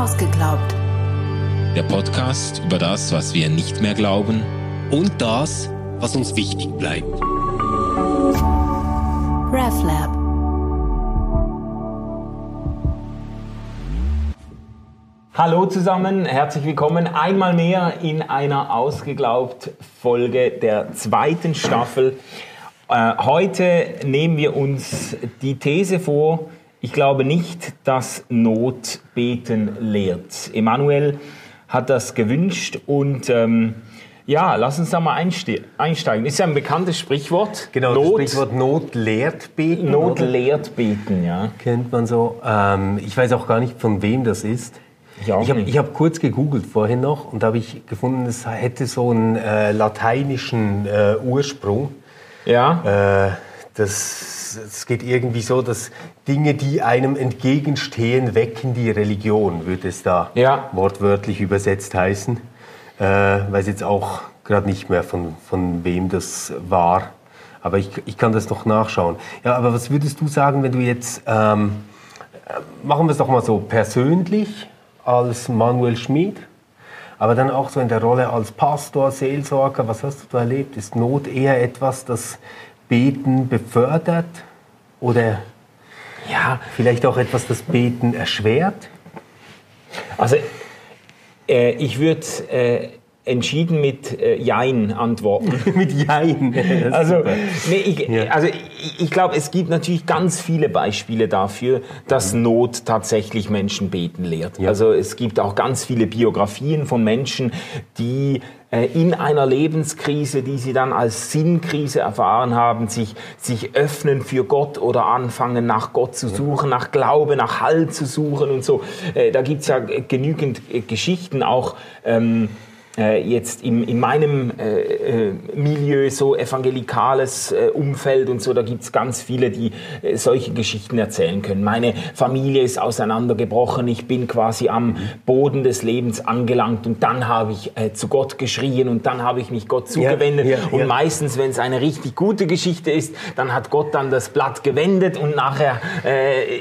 Ausgeglaubt. Der Podcast über das, was wir nicht mehr glauben und das, was uns wichtig bleibt. RefLab. Hallo zusammen, herzlich willkommen einmal mehr in einer ausgeglaubt Folge der zweiten Staffel. Äh, heute nehmen wir uns die These vor, ich glaube nicht, dass Not beten lehrt. Emanuel hat das gewünscht und ähm, ja, lass uns da mal einsteigen. Ist ja ein bekanntes Sprichwort. Genau, Not, das Sprichwort Not lehrt beten. Not oder? lehrt beten, ja. Kennt man so. Ähm, ich weiß auch gar nicht, von wem das ist. Ich, ich habe hab kurz gegoogelt vorhin noch und habe ich gefunden, es hätte so einen äh, lateinischen äh, Ursprung. Ja. Äh, das, das geht irgendwie so, dass Dinge, die einem entgegenstehen, wecken die Religion, würde es da ja. wortwörtlich übersetzt heißen. Äh, weiß jetzt auch gerade nicht mehr, von, von wem das war. Aber ich, ich kann das noch nachschauen. Ja, aber was würdest du sagen, wenn du jetzt, ähm, äh, machen wir es doch mal so, persönlich als Manuel Schmid, aber dann auch so in der Rolle als Pastor, Seelsorger, was hast du da erlebt? Ist Not eher etwas, das Beten befördert oder ja, vielleicht auch etwas, das Beten erschwert? Also äh, ich würde äh, entschieden mit äh, Jein antworten. mit Jein. also, nee, ich, ja. also ich, ich glaube, es gibt natürlich ganz viele Beispiele dafür, dass mhm. Not tatsächlich Menschen beten lehrt. Ja. Also es gibt auch ganz viele Biografien von Menschen, die in einer Lebenskrise, die sie dann als Sinnkrise erfahren haben, sich, sich öffnen für Gott oder anfangen nach Gott zu suchen, nach Glaube, nach Halt zu suchen und so. Äh, da gibt's ja genügend äh, Geschichten auch. Ähm, äh, jetzt im, in meinem äh, äh, Milieu, so evangelikales äh, Umfeld und so, da gibt es ganz viele, die äh, solche Geschichten erzählen können. Meine Familie ist auseinandergebrochen, ich bin quasi am Boden des Lebens angelangt und dann habe ich äh, zu Gott geschrien und dann habe ich mich Gott zugewendet. Ja, ja, und meistens, wenn es eine richtig gute Geschichte ist, dann hat Gott dann das Blatt gewendet und nachher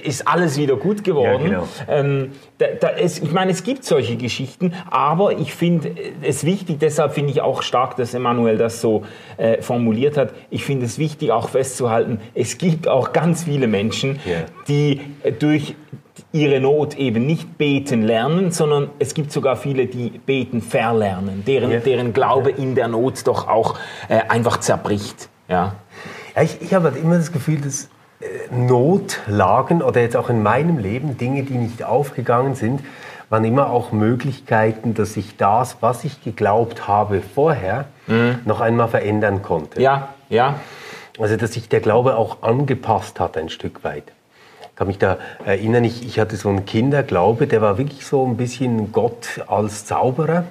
ist alles wieder gut geworden. Genau. Ähm, da, da, es, ich meine, es gibt solche Geschichten, aber ich finde es wichtig, deshalb finde ich auch stark, dass Emanuel das so äh, formuliert hat. Ich finde es wichtig, auch festzuhalten, es gibt auch ganz viele Menschen, yeah. die äh, durch ihre Not eben nicht beten lernen, sondern es gibt sogar viele, die beten verlernen, deren, yeah. deren Glaube in der Not doch auch äh, einfach zerbricht. Ja. ja ich, ich habe halt immer das Gefühl, dass äh, Notlagen oder jetzt auch in meinem Leben Dinge, die nicht aufgegangen sind, waren immer auch Möglichkeiten, dass ich das, was ich geglaubt habe vorher, mhm. noch einmal verändern konnte. Ja, ja. Also dass sich der Glaube auch angepasst hat ein Stück weit. Ich kann mich da erinnern, ich, ich hatte so einen Kinderglaube, der war wirklich so ein bisschen Gott als Zauberer.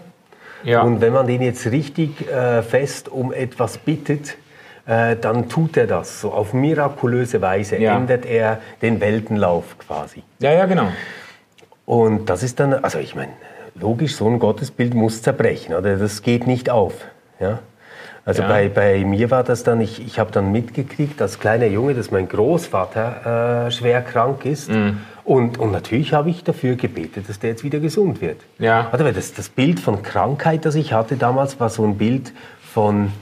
Ja. Und wenn man den jetzt richtig äh, fest um etwas bittet, äh, dann tut er das. So auf mirakulöse Weise ja. ändert er den Weltenlauf quasi. Ja, ja, genau. Und das ist dann, also ich meine, logisch, so ein Gottesbild muss zerbrechen, oder? Das geht nicht auf. Ja? Also ja. bei, bei mir war das dann, ich, ich habe dann mitgekriegt als kleiner Junge, dass mein Großvater äh, schwer krank ist. Mhm. Und, und natürlich habe ich dafür gebetet, dass der jetzt wieder gesund wird. Ja. Also das, das Bild von Krankheit, das ich hatte damals, war so ein Bild von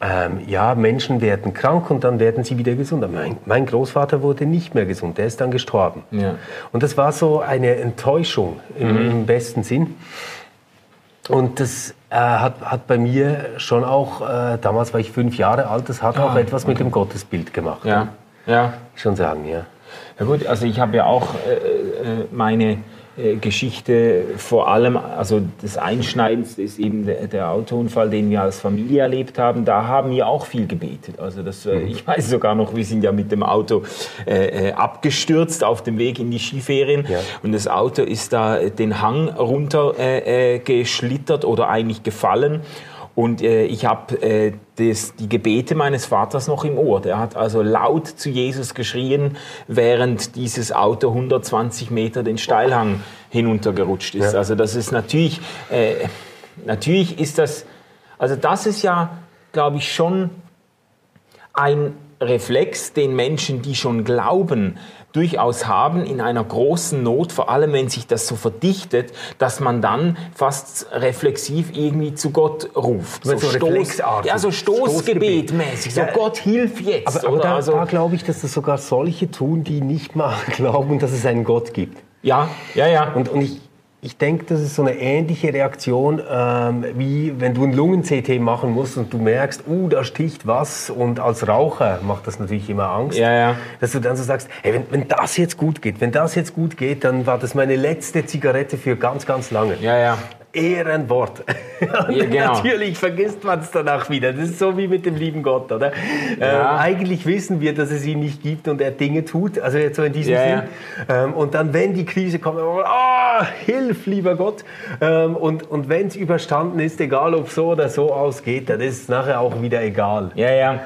ähm, ja, Menschen werden krank und dann werden sie wieder gesund. Mein, mein, Großvater wurde nicht mehr gesund, der ist dann gestorben. Ja. Und das war so eine Enttäuschung im, mhm. im besten Sinn. Und das äh, hat, hat bei mir schon auch, äh, damals war ich fünf Jahre alt, das hat ah, auch etwas okay. mit dem Gottesbild gemacht. Ja, ja. Schon sagen, ja. Ja gut, also ich habe ja auch äh, äh meine Geschichte vor allem, also das Einschneidendste ist eben der, der, Autounfall, den wir als Familie erlebt haben. Da haben wir auch viel gebetet. Also das, äh, mhm. ich weiß sogar noch, wir sind ja mit dem Auto äh, äh, abgestürzt auf dem Weg in die Skiferien ja. und das Auto ist da den Hang runter äh, geschlittert oder eigentlich gefallen. Und äh, ich habe äh, die Gebete meines Vaters noch im Ohr. Der hat also laut zu Jesus geschrien, während dieses Auto 120 Meter den Steilhang hinuntergerutscht ist. Ja. Also das ist natürlich, äh, natürlich ist das, also das ist ja, glaube ich, schon ein Reflex, den Menschen, die schon glauben, durchaus haben in einer großen Not, vor allem wenn sich das so verdichtet, dass man dann fast reflexiv irgendwie zu Gott ruft. So, so Stoß, ja, so Stoßgebetmäßig. So, ja, Gott, hilf jetzt. Aber, aber da, also, da glaube ich, dass das sogar solche tun, die nicht mal glauben, dass es einen Gott gibt. Ja, ja, ja. Und, und ich, ich denke, das ist so eine ähnliche Reaktion, ähm, wie wenn du ein Lungen-CT machen musst und du merkst, uh, da sticht was. Und als Raucher macht das natürlich immer Angst. Ja, ja. Dass du dann so sagst, hey, wenn, wenn das jetzt gut geht, wenn das jetzt gut geht, dann war das meine letzte Zigarette für ganz, ganz lange. Ja, ja. Ehrenwort. ja, genau. Natürlich vergisst man es danach wieder. Das ist so wie mit dem lieben Gott, oder? Ja. Ähm, eigentlich wissen wir, dass es ihn nicht gibt und er Dinge tut, also jetzt so in diesem ja, Sinn. Ähm, und dann, wenn die Krise kommt, oh, hilf, lieber Gott. Ähm, und und wenn es überstanden ist, egal ob so oder so ausgeht, dann ist es nachher auch wieder egal. Ja, ja.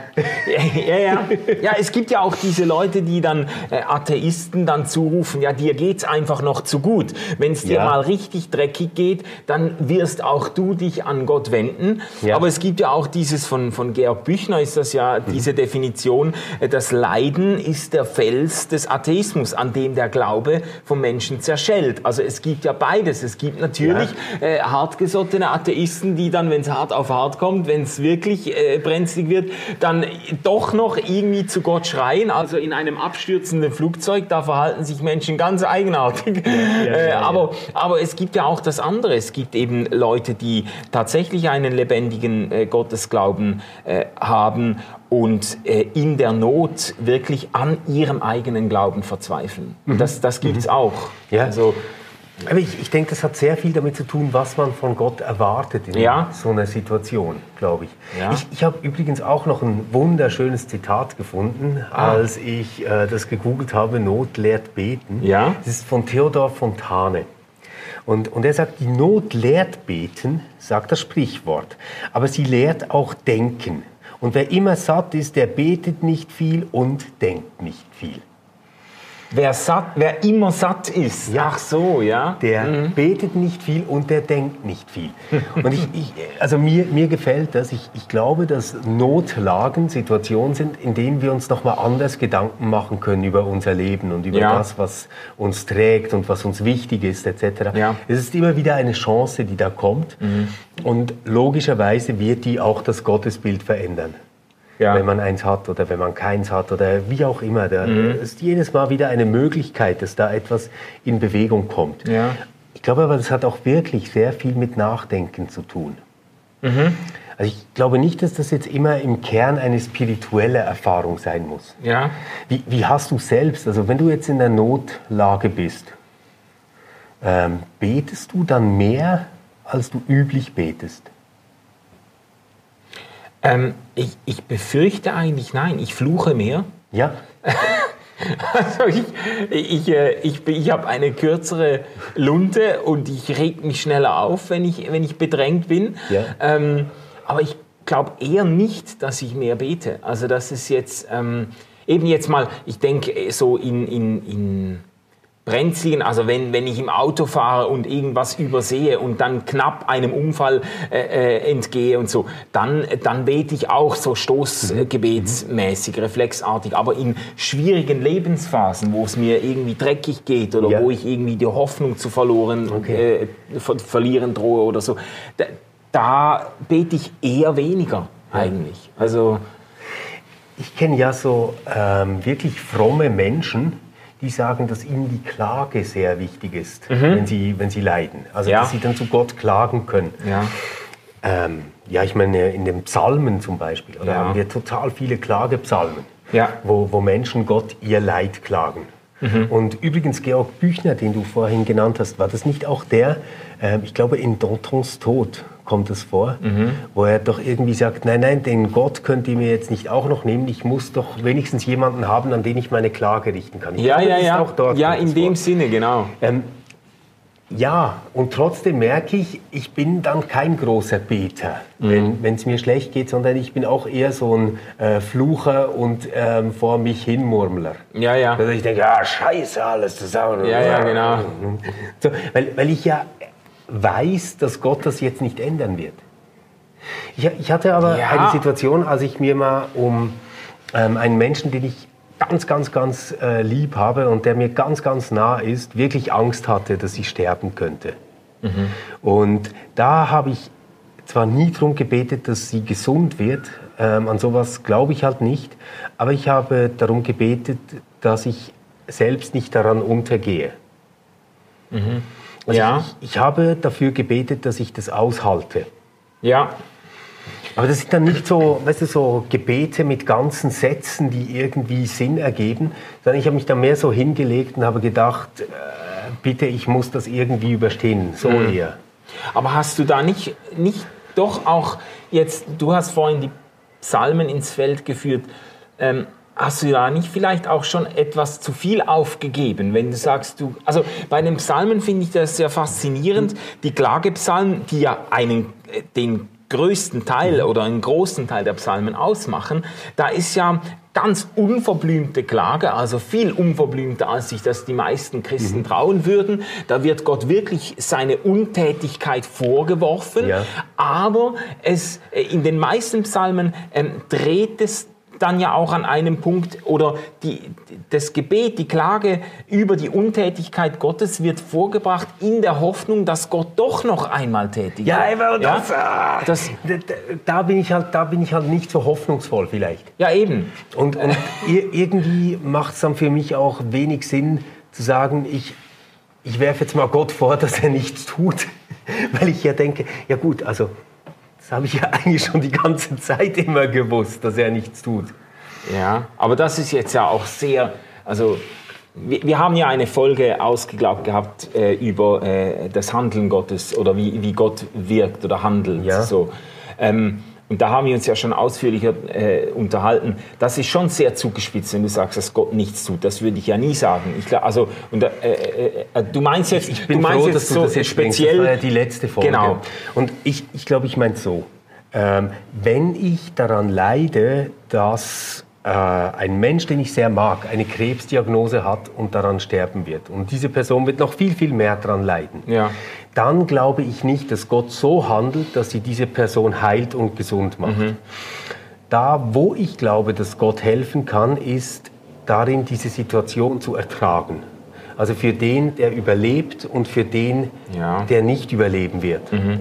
ja, ja. ja, es gibt ja auch diese Leute, die dann äh, Atheisten dann zurufen, ja, dir geht's einfach noch zu gut. Wenn es dir mal richtig dreckig geht, dann wirst auch du dich an Gott wenden. Ja. Aber es gibt ja auch dieses von, von Georg Büchner ist das ja mhm. diese Definition, äh, das Leiden ist der Fels des Atheismus, an dem der Glaube vom Menschen zerschellt. Also es gibt ja beides. Es gibt natürlich ja. äh, hartgesottene Atheisten, die dann, wenn es hart auf hart kommt, wenn es wirklich äh, brenzlig wird, dann doch noch irgendwie zu Gott schreien. Also in einem abstürzenden Flugzeug, da verhalten sich Menschen ganz eigenartig. Ja, äh, aber, aber es gibt ja auch das andere. Es gibt gibt eben Leute, die tatsächlich einen lebendigen äh, Gottesglauben äh, haben und äh, in der Not wirklich an ihrem eigenen Glauben verzweifeln. Mhm. Das, das gibt es mhm. auch. Ja. Also, aber ich, ich denke, das hat sehr viel damit zu tun, was man von Gott erwartet in ja. so einer Situation, glaube ich. Ja. Ich, ich habe übrigens auch noch ein wunderschönes Zitat gefunden, ah. als ich äh, das gegoogelt habe, Not lehrt beten. Ja. Das ist von Theodor Fontane. Und, und er sagt, die Not lehrt beten, sagt das Sprichwort, aber sie lehrt auch denken. Und wer immer satt ist, der betet nicht viel und denkt nicht viel. Wer, satt, wer immer satt ist. Ja. Ach so, ja. Der mhm. betet nicht viel und der denkt nicht viel. Und ich, ich, also mir, mir gefällt das. Ich, ich glaube, dass Notlagen Situationen sind, in denen wir uns nochmal anders Gedanken machen können über unser Leben und über ja. das, was uns trägt und was uns wichtig ist, etc. Ja. Es ist immer wieder eine Chance, die da kommt. Mhm. Und logischerweise wird die auch das Gottesbild verändern ja. wenn man eins hat oder wenn man keins hat oder wie auch immer. Da mhm. ist jedes Mal wieder eine Möglichkeit, dass da etwas in Bewegung kommt. Ja. Ich glaube aber, das hat auch wirklich sehr viel mit Nachdenken zu tun. Mhm. Also ich glaube nicht, dass das jetzt immer im Kern eine spirituelle Erfahrung sein muss. Ja. Wie, wie hast du selbst, also wenn du jetzt in der Notlage bist, ähm, betest du dann mehr, als du üblich betest? Ähm, ich, ich befürchte eigentlich nein. Ich fluche mehr. Ja. Also ich, ich, äh, ich, ich habe eine kürzere Lunte und ich reg mich schneller auf, wenn ich, wenn ich bedrängt bin. Ja. Ähm, aber ich glaube eher nicht, dass ich mehr bete. Also das ist jetzt ähm, eben jetzt mal, ich denke so in, in, in brenzligen, also wenn, wenn ich im Auto fahre und irgendwas übersehe und dann knapp einem Unfall äh, äh entgehe und so, dann, dann bete ich auch so stoßgebetsmäßig, reflexartig. Aber in schwierigen Lebensphasen, wo es mir irgendwie dreckig geht oder ja. wo ich irgendwie die Hoffnung zu verloren, okay. äh, ver verlieren drohe oder so, da, da bete ich eher weniger eigentlich. Also ich kenne ja so ähm, wirklich fromme Menschen, die sagen, dass ihnen die Klage sehr wichtig ist, mhm. wenn, sie, wenn sie leiden. Also, ja. dass sie dann zu Gott klagen können. Ja. Ähm, ja, ich meine, in den Psalmen zum Beispiel, oder ja. haben wir total viele Klagepsalmen, ja. wo, wo Menschen Gott ihr Leid klagen. Mhm. Und übrigens, Georg Büchner, den du vorhin genannt hast, war das nicht auch der, äh, ich glaube, in Dantons Tod kommt es vor, mhm. wo er doch irgendwie sagt, nein, nein, den Gott könnt ihr mir jetzt nicht auch noch nehmen, ich muss doch wenigstens jemanden haben, an den ich meine Klage richten kann. Ich ja, glaube, ja, ja. ja, in dem vor. Sinne, genau. Ähm, ja, und trotzdem merke ich, ich bin dann kein großer Beter, mhm. wenn es mir schlecht geht, sondern ich bin auch eher so ein äh, Flucher und ähm, vor mich hin Murmler. Ja, ja. Also ich denke, ja, scheiße alles zusammen. Ja, ja, genau. So, weil, weil ich ja weiß, dass Gott das jetzt nicht ändern wird. Ich, ich hatte aber ja. eine Situation, als ich mir mal um ähm, einen Menschen, den ich ganz, ganz, ganz äh, lieb habe und der mir ganz, ganz nah ist, wirklich Angst hatte, dass ich sterben könnte. Mhm. Und da habe ich zwar nie darum gebetet, dass sie gesund wird, ähm, an sowas glaube ich halt nicht, aber ich habe darum gebetet, dass ich selbst nicht daran untergehe. Mhm. Also ja. ich, ich habe dafür gebetet, dass ich das aushalte. Ja. Aber das sind dann nicht so, weißt du, so Gebete mit ganzen Sätzen, die irgendwie Sinn ergeben, sondern ich habe mich da mehr so hingelegt und habe gedacht, äh, bitte, ich muss das irgendwie überstehen, so mhm. eher. Aber hast du da nicht, nicht doch auch jetzt, du hast vorhin die Psalmen ins Feld geführt, ähm, Hast du da nicht vielleicht auch schon etwas zu viel aufgegeben, wenn du sagst, du, also bei den Psalmen finde ich das sehr faszinierend, die Klagepsalmen, die ja einen, äh, den größten Teil oder einen großen Teil der Psalmen ausmachen, da ist ja ganz unverblümte Klage, also viel unverblümter, als sich das die meisten Christen mhm. trauen würden. Da wird Gott wirklich seine Untätigkeit vorgeworfen, ja. aber es, äh, in den meisten Psalmen ähm, dreht es dann ja auch an einem Punkt oder die, das Gebet, die Klage über die Untätigkeit Gottes wird vorgebracht in der Hoffnung, dass Gott doch noch einmal tätig ja, wird. Ja, das, ah, das, da, bin ich halt, da bin ich halt nicht so hoffnungsvoll vielleicht. Ja, eben. Und, und irgendwie macht es dann für mich auch wenig Sinn zu sagen, ich, ich werfe jetzt mal Gott vor, dass er nichts tut. Weil ich ja denke, ja gut, also das habe ich ja eigentlich schon die ganze Zeit immer gewusst, dass er nichts tut. Ja, aber das ist jetzt ja auch sehr, also wir, wir haben ja eine Folge ausgeglaubt gehabt äh, über äh, das Handeln Gottes oder wie, wie Gott wirkt oder handelt. Ja. So. Ähm, und da haben wir uns ja schon ausführlicher äh, unterhalten. Das ist schon sehr zugespitzt, wenn du sagst, dass Gott nichts tut. Das würde ich ja nie sagen. Ich glaub, also, und, äh, äh, äh du meinst jetzt, ich bin du meinst froh, jetzt dass du so das jetzt speziell. Das war ja die letzte Folge. Genau. Und ich, ich glaube, ich meine es so. Ähm, wenn ich daran leide, dass äh, ein Mensch, den ich sehr mag, eine Krebsdiagnose hat und daran sterben wird, und diese Person wird noch viel, viel mehr daran leiden, ja. Dann glaube ich nicht, dass Gott so handelt, dass sie diese Person heilt und gesund macht. Mhm. Da, wo ich glaube, dass Gott helfen kann, ist darin, diese Situation zu ertragen. Also für den, der überlebt und für den, ja. der nicht überleben wird. Mhm.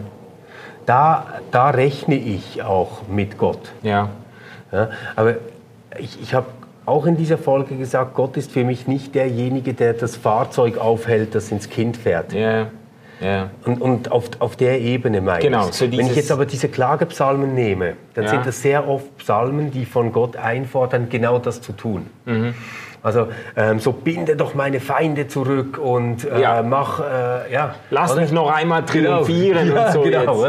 Da, da rechne ich auch mit Gott. Ja. ja aber ich, ich habe auch in dieser Folge gesagt, Gott ist für mich nicht derjenige, der das Fahrzeug aufhält, das ins Kind fährt. Ja. Ja. Und, und auf, auf der Ebene meine genau, so Wenn ich jetzt aber diese Klagepsalmen nehme, dann ja. sind das sehr oft Psalmen, die von Gott einfordern, genau das zu tun. Mhm. Also ähm, so binde doch meine Feinde zurück und äh, ja. mach, äh, ja. Lass oder? mich noch einmal triumphieren genau. und so. Genau,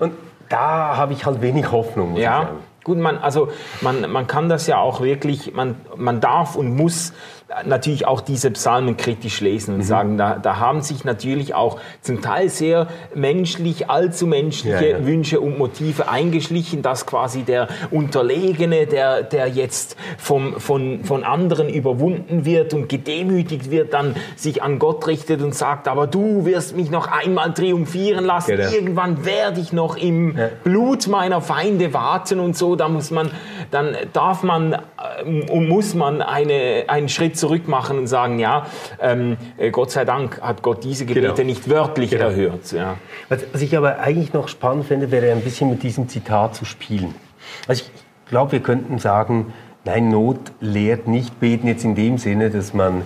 und da habe ich halt wenig Hoffnung, muss ja. ich sagen. Gut, man, also man, man kann das ja auch wirklich, man, man darf und muss natürlich auch diese Psalmen kritisch lesen und mhm. sagen, da, da haben sich natürlich auch zum Teil sehr menschlich, allzu menschliche ja, ja. Wünsche und Motive eingeschlichen, dass quasi der Unterlegene, der, der jetzt vom, von, von anderen überwunden wird und gedemütigt wird, dann sich an Gott richtet und sagt, aber du wirst mich noch einmal triumphieren lassen, genau. irgendwann werde ich noch im ja. Blut meiner Feinde warten und so, da muss man, dann darf man äh, und muss man eine, einen Schritt zurück machen und sagen, ja, ähm, äh, Gott sei Dank hat Gott diese Gebete genau. nicht wörtlich genau. erhört. Ja. Was, was, ich aber eigentlich noch spannend finde, wäre ein bisschen mit diesem Zitat zu spielen. Also ich glaube, wir könnten sagen, nein, Not lehrt nicht beten jetzt in dem Sinne, dass man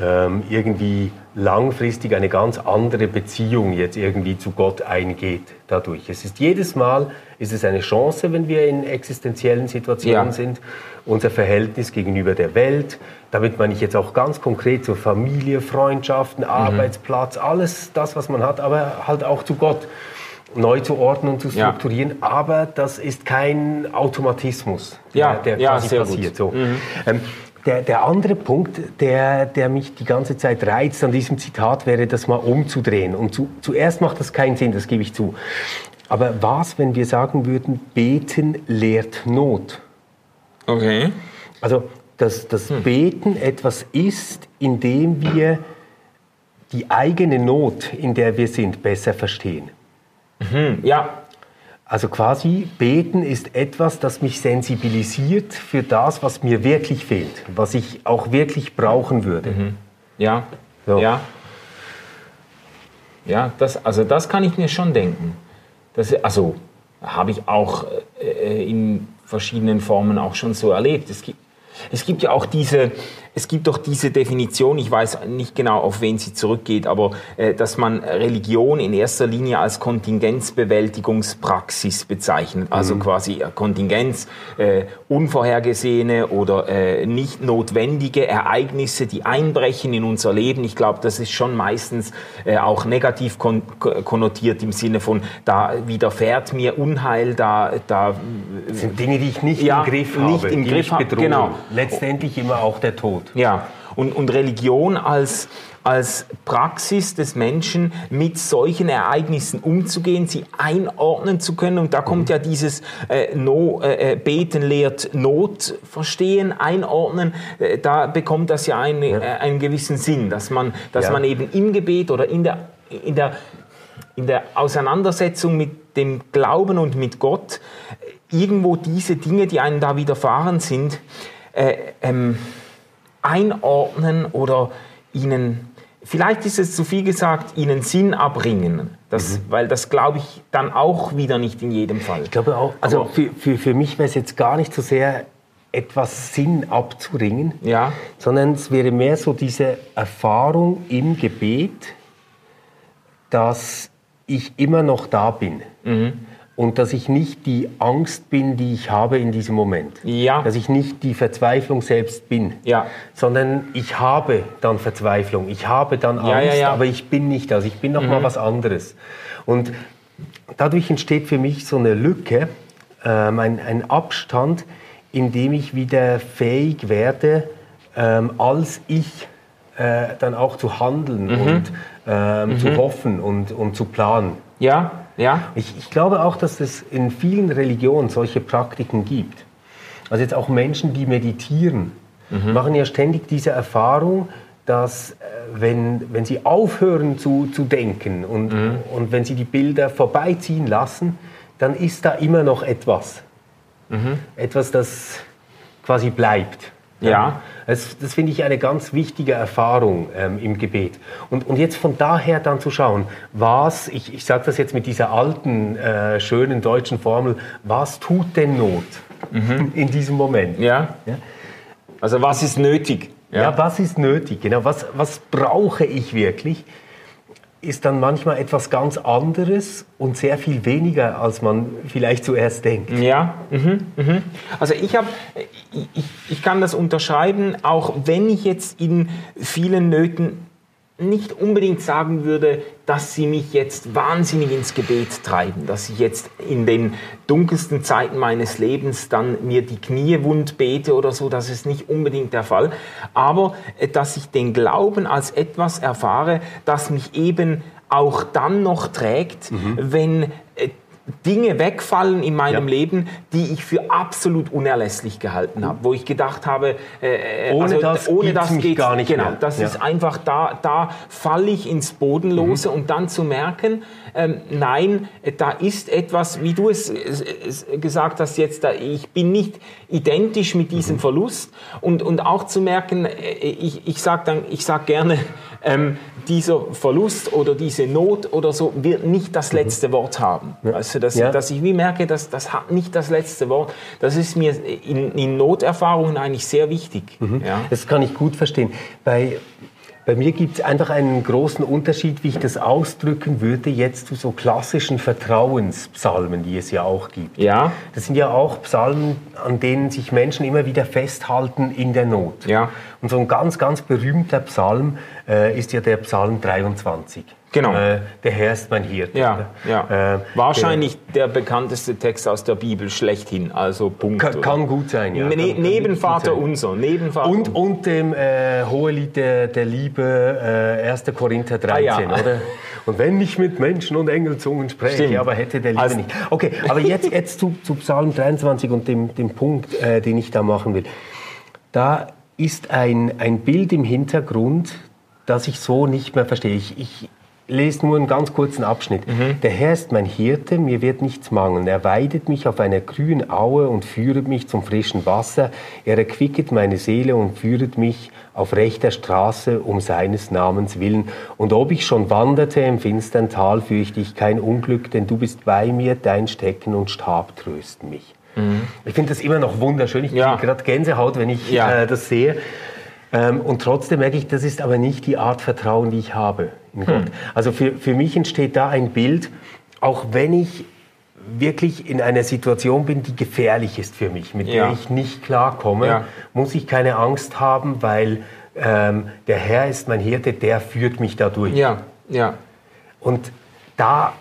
ähm, irgendwie langfristig eine ganz andere Beziehung jetzt irgendwie zu Gott eingeht dadurch. Es ist jedes Mal ist es eine Chance, wenn wir in existenziellen Situationen ja. sind, unser Verhältnis gegenüber der Welt, damit meine ich jetzt auch ganz konkret zur Familie, Freundschaften, mhm. Arbeitsplatz, alles das, was man hat, aber halt auch zu Gott neu zu ordnen und zu strukturieren. Ja. Aber das ist kein Automatismus, ja. der, der quasi passiert. So. Mhm. Ähm, der, der, andere Punkt, der, der, mich die ganze Zeit reizt an diesem Zitat, wäre, das mal umzudrehen. Und zu, zuerst macht das keinen Sinn, das gebe ich zu. Aber was, wenn wir sagen würden, beten lehrt Not? Okay. Also, dass das hm. Beten etwas ist, in dem wir die eigene Not, in der wir sind, besser verstehen. Mhm, ja. Also quasi beten ist etwas, das mich sensibilisiert für das, was mir wirklich fehlt, was ich auch wirklich brauchen würde. Mhm. Ja, so. ja. Ja, das, also das kann ich mir schon denken. Das, also habe ich auch äh, in verschiedenen Formen auch schon so erlebt. Es gibt, es gibt ja auch diese, es gibt doch diese Definition, ich weiß nicht genau, auf wen sie zurückgeht, aber äh, dass man Religion in erster Linie als Kontingenzbewältigungspraxis bezeichnet. Also mhm. quasi äh, Kontingenz, äh, unvorhergesehene oder äh, nicht notwendige Ereignisse, die einbrechen in unser Leben. Ich glaube, das ist schon meistens äh, auch negativ kon konnotiert im Sinne von, da widerfährt mir Unheil, da... da das sind Dinge, die ich nicht ja, im Griff habe, nicht im Griff habe. Genau. Letztendlich immer auch der Tod. Tod. Ja, und, und Religion als, als Praxis des Menschen, mit solchen Ereignissen umzugehen, sie einordnen zu können. Und da kommt mhm. ja dieses äh, no, äh, äh, Beten lehrt Not verstehen, einordnen. Äh, da bekommt das ja, eine, ja. Äh, einen gewissen Sinn, dass man, dass ja. man eben im Gebet oder in der, in, der, in der Auseinandersetzung mit dem Glauben und mit Gott irgendwo diese Dinge, die einem da widerfahren sind, äh, ähm, einordnen oder ihnen, vielleicht ist es zu viel gesagt, ihnen Sinn abbringen. Das, mhm. Weil das glaube ich dann auch wieder nicht in jedem Fall. Ich glaube auch, also für, für, für mich wäre es jetzt gar nicht so sehr etwas Sinn abzuringen, ja. sondern es wäre mehr so diese Erfahrung im Gebet, dass ich immer noch da bin. Mhm und dass ich nicht die Angst bin, die ich habe in diesem Moment. Ja. Dass ich nicht die Verzweiflung selbst bin, ja. sondern ich habe dann Verzweiflung, ich habe dann Angst, ja, ja, aber ich bin nicht das, ich bin noch mhm. mal was anderes. Und dadurch entsteht für mich so eine Lücke, ähm, ein, ein, Abstand, in dem ich wieder fähig werde, ähm, als ich äh, dann auch zu handeln mhm. und ähm, mhm. zu hoffen und, und zu planen. Ja, ja. Ich, ich glaube auch, dass es in vielen Religionen solche Praktiken gibt. Also jetzt auch Menschen, die meditieren, mhm. machen ja ständig diese Erfahrung, dass äh, wenn, wenn sie aufhören zu, zu denken und, mhm. und wenn sie die Bilder vorbeiziehen lassen, dann ist da immer noch etwas. Mhm. Etwas, das quasi bleibt. Ja. Das, das finde ich eine ganz wichtige Erfahrung ähm, im Gebet. Und, und jetzt von daher dann zu schauen, was, ich, ich sage das jetzt mit dieser alten, äh, schönen deutschen Formel, was tut denn Not mhm. in diesem Moment? Ja. ja. Also was ist nötig? Ja. ja, was ist nötig? Genau, was, was brauche ich wirklich? Ist dann manchmal etwas ganz anderes und sehr viel weniger, als man vielleicht zuerst denkt. Ja, mhm, mhm. also ich habe, ich, ich kann das unterschreiben, auch wenn ich jetzt in vielen Nöten nicht unbedingt sagen würde, dass sie mich jetzt wahnsinnig ins Gebet treiben, dass ich jetzt in den dunkelsten Zeiten meines Lebens dann mir die Knie wund bete oder so, das ist nicht unbedingt der Fall, aber äh, dass ich den Glauben als etwas erfahre, das mich eben auch dann noch trägt, mhm. wenn äh, Dinge wegfallen in meinem ja. Leben, die ich für absolut unerlässlich gehalten habe, wo ich gedacht habe, äh, äh ohne also, das, ohne das geht gar nicht genau, mehr. das ja. ist einfach da, da falle ich ins Bodenlose mhm. und dann zu merken, ähm, nein, da ist etwas, wie du es, es gesagt hast jetzt, da, ich bin nicht identisch mit diesem mhm. Verlust und, und auch zu merken, äh, ich, ich sage sag gerne, ähm, dieser Verlust oder diese Not oder so wird nicht das mhm. letzte. Wort haben. Ja. Also, dass, ja. dass ich wie merke, dass das hat nicht das letzte Wort. Das ist mir in, in Noterfahrungen eigentlich sehr wichtig. Mhm. Ja. Das kann ich gut verstehen. Bei bei mir gibt es einfach einen großen Unterschied, wie ich das ausdrücken würde, jetzt zu so klassischen Vertrauenspsalmen, die es ja auch gibt. Ja. Das sind ja auch Psalmen, an denen sich Menschen immer wieder festhalten in der Not. Ja. Und so ein ganz, ganz berühmter Psalm äh, ist ja der Psalm 23. Genau. Äh, der Herr ist mein Hirte. Ja, ja. Äh, Wahrscheinlich der, der, bekannteste Text aus der Bibel schlechthin. Also Punkt. Kann, kann gut sein, ja. Ne, kann, neben Vater unser. Neben Vater und, und dem äh, Hohelied der, der Liebe, äh, 1. Korinther 13, ah, ja. oder? Und wenn ich mit Menschen und Engelzungen spreche, Stimmt. aber hätte der Liebe also, nicht. Okay, aber jetzt, jetzt zu, zu Psalm 23 und dem, dem Punkt, äh, den ich da machen will. Da ist ein, ein Bild im Hintergrund, das ich so nicht mehr verstehe. Ich, ich lese nur einen ganz kurzen Abschnitt. Mhm. Der Herr ist mein Hirte, mir wird nichts mangeln. Er weidet mich auf einer grünen Aue und führet mich zum frischen Wasser. Er erquicket meine Seele und führet mich auf rechter Straße um seines Namens willen. Und ob ich schon wanderte im finstern Tal, fürchte ich kein Unglück, denn du bist bei mir, dein Stecken und Stab trösten mich. Mhm. Ich finde das immer noch wunderschön. Ich ja. kriege gerade Gänsehaut, wenn ich ja. äh, das sehe. Ähm, und trotzdem merke ich, das ist aber nicht die Art Vertrauen, die ich habe in Gott. Hm. Also für, für mich entsteht da ein Bild, auch wenn ich wirklich in einer Situation bin, die gefährlich ist für mich, mit ja. der ich nicht klarkomme, ja. muss ich keine Angst haben, weil ähm, der Herr ist mein Hirte, der führt mich da durch. Ja, ja. Und da,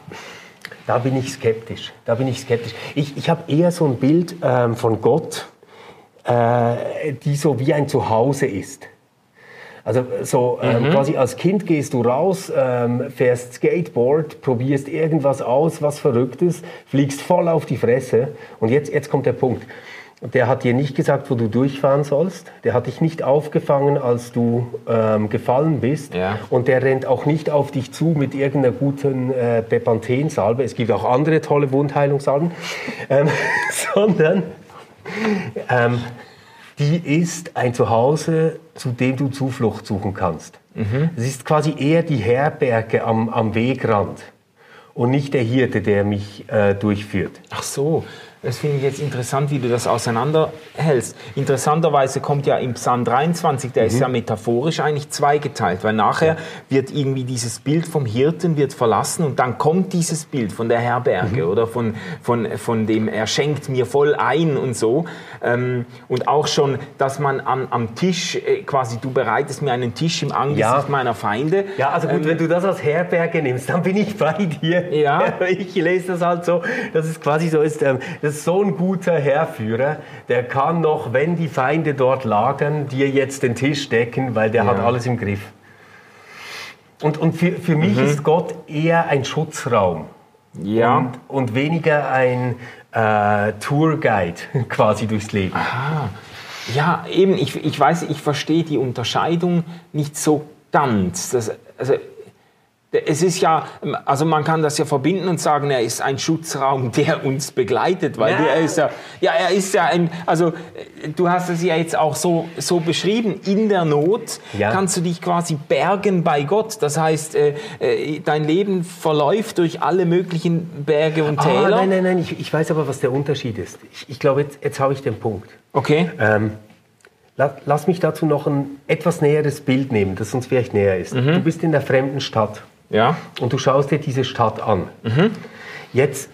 da bin ich skeptisch. Da bin ich skeptisch. Ich, ich habe eher so ein Bild ähm, von Gott, äh, die so wie ein Zuhause ist. Also so ähm, mhm. quasi als Kind gehst du raus, ähm, fährst Skateboard, probierst irgendwas aus, was Verrücktes, fliegst voll auf die Fresse. Und jetzt, jetzt kommt der Punkt. Der hat dir nicht gesagt, wo du durchfahren sollst. Der hat dich nicht aufgefangen, als du ähm, gefallen bist. Ja. Und der rennt auch nicht auf dich zu mit irgendeiner guten äh, Bepanthen-Salbe. Es gibt auch andere tolle Wundheilungssalben. Ähm, sondern ähm, die ist ein Zuhause, zu dem du Zuflucht suchen kannst. Mhm. Es ist quasi eher die Herberge am, am Wegrand und nicht der Hirte, der mich äh, durchführt. Ach so, das finde ich jetzt interessant, wie du das auseinanderhältst. Interessanterweise kommt ja im Psalm 23, der mhm. ist ja metaphorisch eigentlich zweigeteilt, weil nachher ja. wird irgendwie dieses Bild vom Hirten wird verlassen und dann kommt dieses Bild von der Herberge mhm. oder von, von, von dem, er schenkt mir voll ein und so. Ähm, und auch schon, dass man am, am Tisch, äh, quasi du bereitest mir einen Tisch im Angesicht ja. meiner Feinde. Ja, also gut, ähm, wenn du das als Herberge nimmst, dann bin ich bei dir. Ja. Ich lese das halt so, dass es quasi so ist, ähm, das ist so ein guter Herrführer, der kann noch, wenn die Feinde dort lagern, dir jetzt den Tisch decken, weil der ja. hat alles im Griff. Und, und für, für mich mhm. ist Gott eher ein Schutzraum. Ja. Und, und weniger ein äh, Tourguide quasi durchs Leben. Aha. Ja, eben, ich, ich weiß, ich verstehe die Unterscheidung nicht so ganz. Das, also es ist ja, also man kann das ja verbinden und sagen, er ist ein Schutzraum, der uns begleitet, weil ja. er ist ja, ja, er ist ja ein, also du hast es ja jetzt auch so, so beschrieben, in der Not ja. kannst du dich quasi bergen bei Gott. Das heißt, äh, äh, dein Leben verläuft durch alle möglichen Berge und Täler. Ah, nein, nein, nein, ich, ich, weiß aber, was der Unterschied ist. Ich, ich glaube, jetzt, jetzt habe ich den Punkt. Okay. Ähm, lass, lass, mich dazu noch ein etwas näheres Bild nehmen, das uns vielleicht näher ist. Mhm. Du bist in der fremden Stadt. Ja. Und du schaust dir diese Stadt an. Mhm. Jetzt,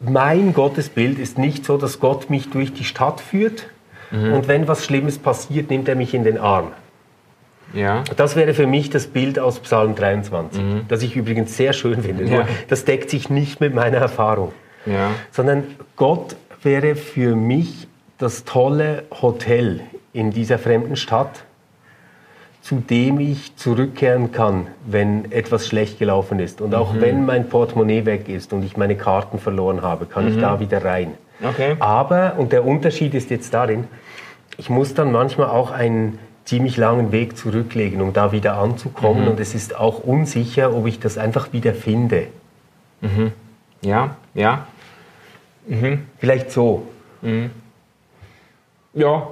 mein Gottesbild ist nicht so, dass Gott mich durch die Stadt führt mhm. und wenn was Schlimmes passiert, nimmt er mich in den Arm. Ja. Das wäre für mich das Bild aus Psalm 23, mhm. das ich übrigens sehr schön finde. Ja. Das deckt sich nicht mit meiner Erfahrung. Ja. Sondern Gott wäre für mich das tolle Hotel in dieser fremden Stadt, zu dem ich zurückkehren kann, wenn etwas schlecht gelaufen ist. Und auch mhm. wenn mein Portemonnaie weg ist und ich meine Karten verloren habe, kann mhm. ich da wieder rein. Okay. Aber, und der Unterschied ist jetzt darin, ich muss dann manchmal auch einen ziemlich langen Weg zurücklegen, um da wieder anzukommen. Mhm. Und es ist auch unsicher, ob ich das einfach wieder finde. Mhm. Ja, ja. Mhm. Vielleicht so. Mhm. Ja,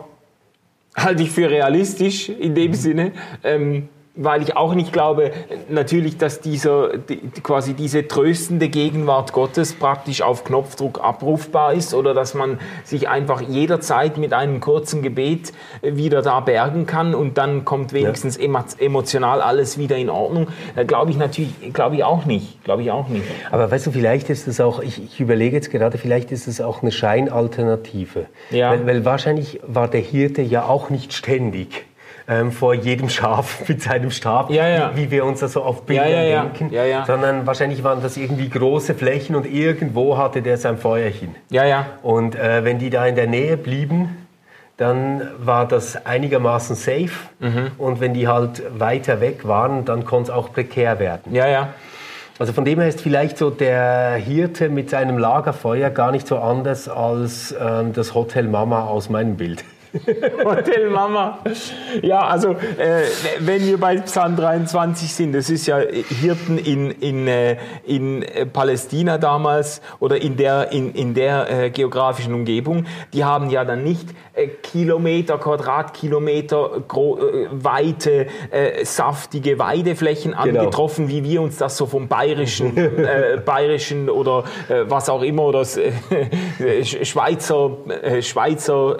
halte ich für realistisch in dem Sinne. Ähm, weil ich auch nicht glaube, natürlich, dass dieser, die, quasi diese tröstende Gegenwart Gottes praktisch auf Knopfdruck abrufbar ist oder dass man sich einfach jederzeit mit einem kurzen Gebet wieder da bergen kann und dann kommt wenigstens ja. emotional alles wieder in Ordnung. Da glaube ich natürlich, glaube ich auch nicht, glaube ich auch nicht. Aber weißt du, vielleicht ist es auch, ich, ich überlege jetzt gerade, vielleicht ist es auch eine Scheinalternative. Ja. Weil, weil wahrscheinlich war der Hirte ja auch nicht ständig ähm, vor jedem Schaf mit seinem Stab, ja, ja. Wie, wie, wir uns das so auf Bildern denken, sondern wahrscheinlich waren das irgendwie große Flächen und irgendwo hatte der sein Feuerchen. Ja, ja. Und äh, wenn die da in der Nähe blieben, dann war das einigermaßen safe. Mhm. Und wenn die halt weiter weg waren, dann konnte es auch prekär werden. Ja, ja. Also von dem her ist vielleicht so der Hirte mit seinem Lagerfeuer gar nicht so anders als ähm, das Hotel Mama aus meinem Bild. Hotel Mama. Ja, also äh, wenn wir bei Psalm 23 sind, das ist ja Hirten in, in, äh, in Palästina damals oder in der, in, in der äh, geografischen Umgebung, die haben ja dann nicht äh, Kilometer, Quadratkilometer äh, weite, äh, saftige Weideflächen genau. angetroffen, wie wir uns das so vom bayerischen, bayerischen oder was auch immer, oder Schweizer, Schweizer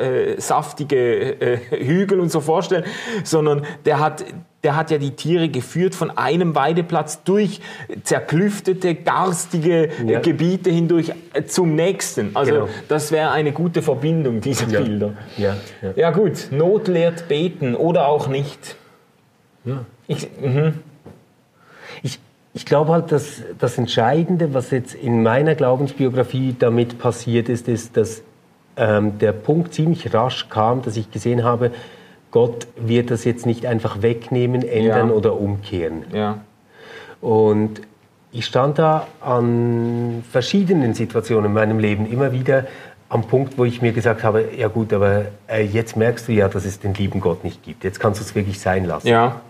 saftige äh, Hügel und so vorstellen, sondern der hat der hat ja die Tiere geführt von einem Weideplatz durch zerklüftete, garstige ja. Gebiete hindurch äh, zum nächsten. Also genau. das wäre eine gute Verbindung dieser ja. Bilder. Ja. ja. Ja. gut, Not lehrt beten oder auch nicht. Ich, mhm. ich, ich glaube halt, dass das Entscheidende, was jetzt in meiner Glaubensbiografie damit passiert ist, ist, dass ähm, der Punkt ziemlich rasch kam, dass ich gesehen habe, Gott wird das jetzt nicht einfach wegnehmen, ändern ja. oder umkehren. Ja. Und ich stand da an verschiedenen Situationen in meinem Leben immer wieder am Punkt, wo ich mir gesagt habe, ja gut, aber äh, jetzt merkst du ja, dass es den lieben Gott nicht gibt. Jetzt kannst du es wirklich sein lassen. Ja.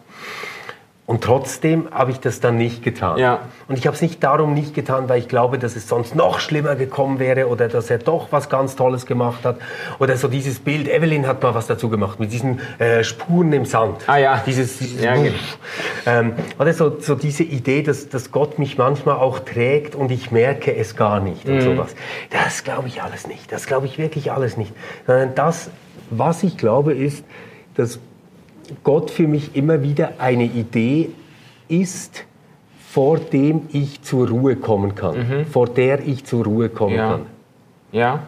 Und trotzdem habe ich das dann nicht getan. Ja. Und ich habe es nicht darum nicht getan, weil ich glaube, dass es sonst noch schlimmer gekommen wäre oder dass er doch was ganz Tolles gemacht hat. Oder so dieses Bild, Evelyn hat mal was dazu gemacht, mit diesen äh, Spuren im Sand. Ah ja. Dieses, dieses ja, genau. ähm, oder so, so diese Idee, dass, dass Gott mich manchmal auch trägt und ich merke es gar nicht mhm. und sowas. Das glaube ich alles nicht. Das glaube ich wirklich alles nicht. Sondern das, was ich glaube, ist, dass Gott für mich immer wieder eine Idee ist, vor dem ich zur Ruhe kommen kann, mhm. vor der ich zur Ruhe kommen ja. kann. Ja.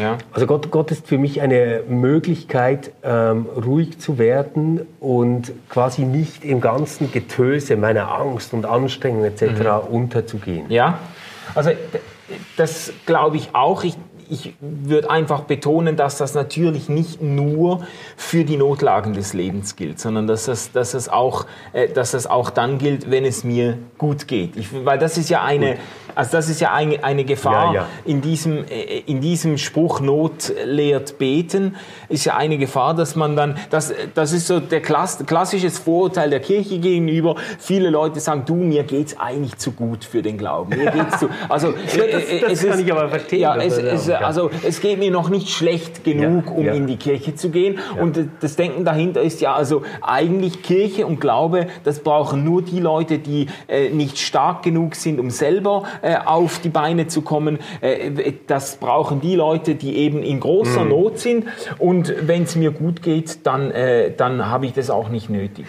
Ja. Also Gott, Gott ist für mich eine Möglichkeit, ähm, ruhig zu werden und quasi nicht im ganzen Getöse meiner Angst und Anstrengung etc. Mhm. unterzugehen. Ja, also das glaube ich auch. Ich ich würde einfach betonen, dass das natürlich nicht nur für die Notlagen des Lebens gilt, sondern dass das, dass das, auch, äh, dass das auch dann gilt, wenn es mir gut geht. Ich, weil das ist ja eine, also das ist ja eine, eine Gefahr ja, ja. In, diesem, äh, in diesem Spruch Not lehrt beten, ist ja eine Gefahr, dass man dann, das, das ist so der Klass, klassisches Vorurteil der Kirche gegenüber. Viele Leute sagen, du, mir geht's eigentlich zu gut für den Glauben. Mir geht's zu, also, das, das es kann ist, ich aber verstehen. Ja, es, es, also es geht mir noch nicht schlecht genug, um in die Kirche zu gehen. Und das Denken dahinter ist ja also eigentlich Kirche und Glaube, das brauchen nur die Leute, die äh, nicht stark genug sind, um selber äh, auf die Beine zu kommen. Äh, das brauchen die Leute, die eben in großer mhm. Not sind. Und wenn es mir gut geht, dann, äh, dann habe ich das auch nicht nötig.